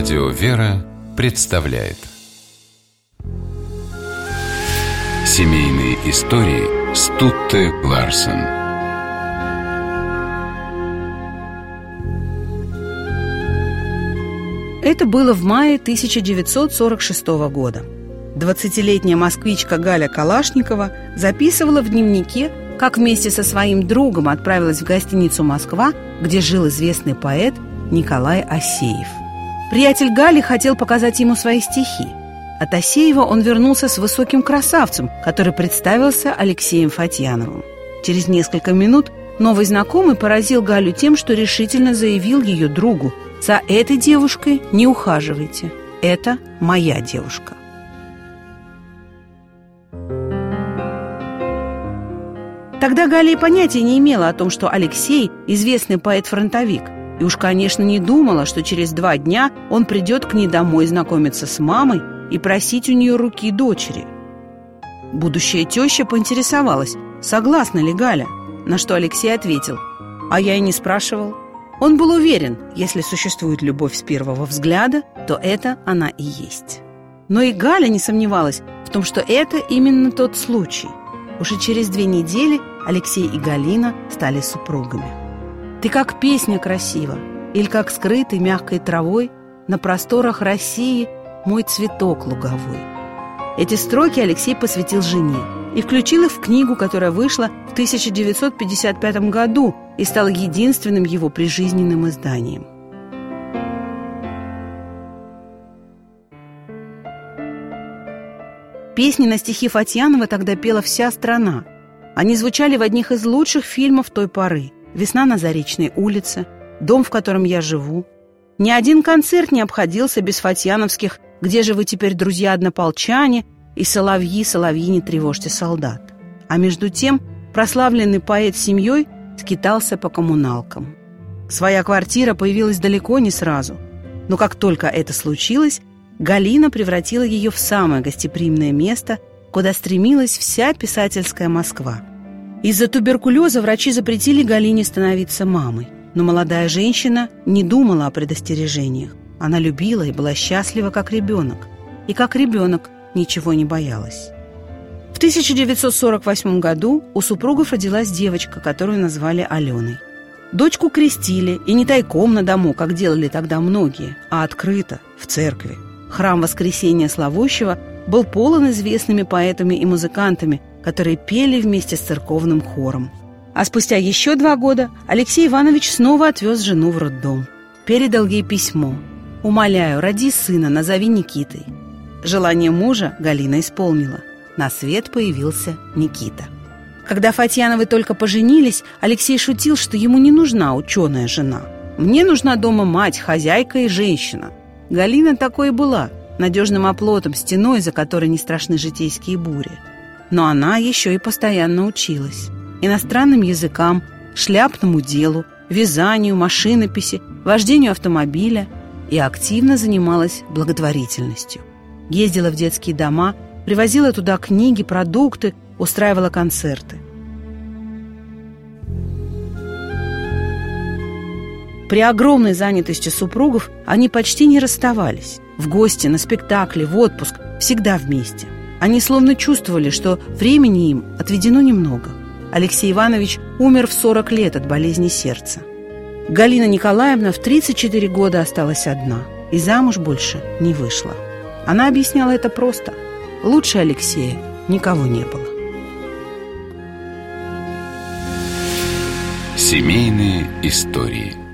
Радио «Вера» представляет Семейные истории Стутте Ларсен Это было в мае 1946 года. 20-летняя москвичка Галя Калашникова записывала в дневнике, как вместе со своим другом отправилась в гостиницу «Москва», где жил известный поэт Николай Асеев. Приятель Гали хотел показать ему свои стихи. От Асеева он вернулся с высоким красавцем, который представился Алексеем Фатьяновым. Через несколько минут новый знакомый поразил Галю тем, что решительно заявил ее другу «За этой девушкой не ухаживайте. Это моя девушка». Тогда Галя понятия не имела о том, что Алексей – известный поэт-фронтовик – и уж, конечно, не думала, что через два дня он придет к ней домой знакомиться с мамой и просить у нее руки дочери. Будущая теща поинтересовалась, согласна ли Галя, на что Алексей ответил, а я и не спрашивал. Он был уверен, если существует любовь с первого взгляда, то это она и есть. Но и Галя не сомневалась в том, что это именно тот случай. Уже через две недели Алексей и Галина стали супругами. Ты как песня красива, или как скрытый мягкой травой на просторах России мой цветок луговой. Эти строки Алексей посвятил жене и включил их в книгу, которая вышла в 1955 году и стала единственным его прижизненным изданием. Песни на стихи Фатьянова тогда пела вся страна. Они звучали в одних из лучших фильмов той поры – весна на Заречной улице, дом, в котором я живу. Ни один концерт не обходился без фатьяновских «Где же вы теперь, друзья однополчане?» и «Соловьи, соловьи, не тревожьте солдат». А между тем прославленный поэт с семьей скитался по коммуналкам. Своя квартира появилась далеко не сразу, но как только это случилось, Галина превратила ее в самое гостеприимное место, куда стремилась вся писательская Москва – из-за туберкулеза врачи запретили Галине становиться мамой. Но молодая женщина не думала о предостережениях. Она любила и была счастлива, как ребенок. И как ребенок ничего не боялась. В 1948 году у супругов родилась девочка, которую назвали Аленой. Дочку крестили, и не тайком на дому, как делали тогда многие, а открыто, в церкви. Храм Воскресения Славущего был полон известными поэтами и музыкантами, которые пели вместе с церковным хором. А спустя еще два года Алексей Иванович снова отвез жену в роддом. Передал ей письмо. «Умоляю, роди сына, назови Никитой». Желание мужа Галина исполнила. На свет появился Никита. Когда Фатьяновы только поженились, Алексей шутил, что ему не нужна ученая жена. «Мне нужна дома мать, хозяйка и женщина». Галина такой и была, надежным оплотом, стеной, за которой не страшны житейские бури. Но она еще и постоянно училась. Иностранным языкам, шляпному делу, вязанию, машинописи, вождению автомобиля и активно занималась благотворительностью. Ездила в детские дома, привозила туда книги, продукты, устраивала концерты. При огромной занятости супругов они почти не расставались. В гости, на спектакле, в отпуск, всегда вместе – они словно чувствовали, что времени им отведено немного. Алексей Иванович умер в 40 лет от болезни сердца. Галина Николаевна в 34 года осталась одна и замуж больше не вышла. Она объясняла это просто. Лучше Алексея никого не было. Семейные истории –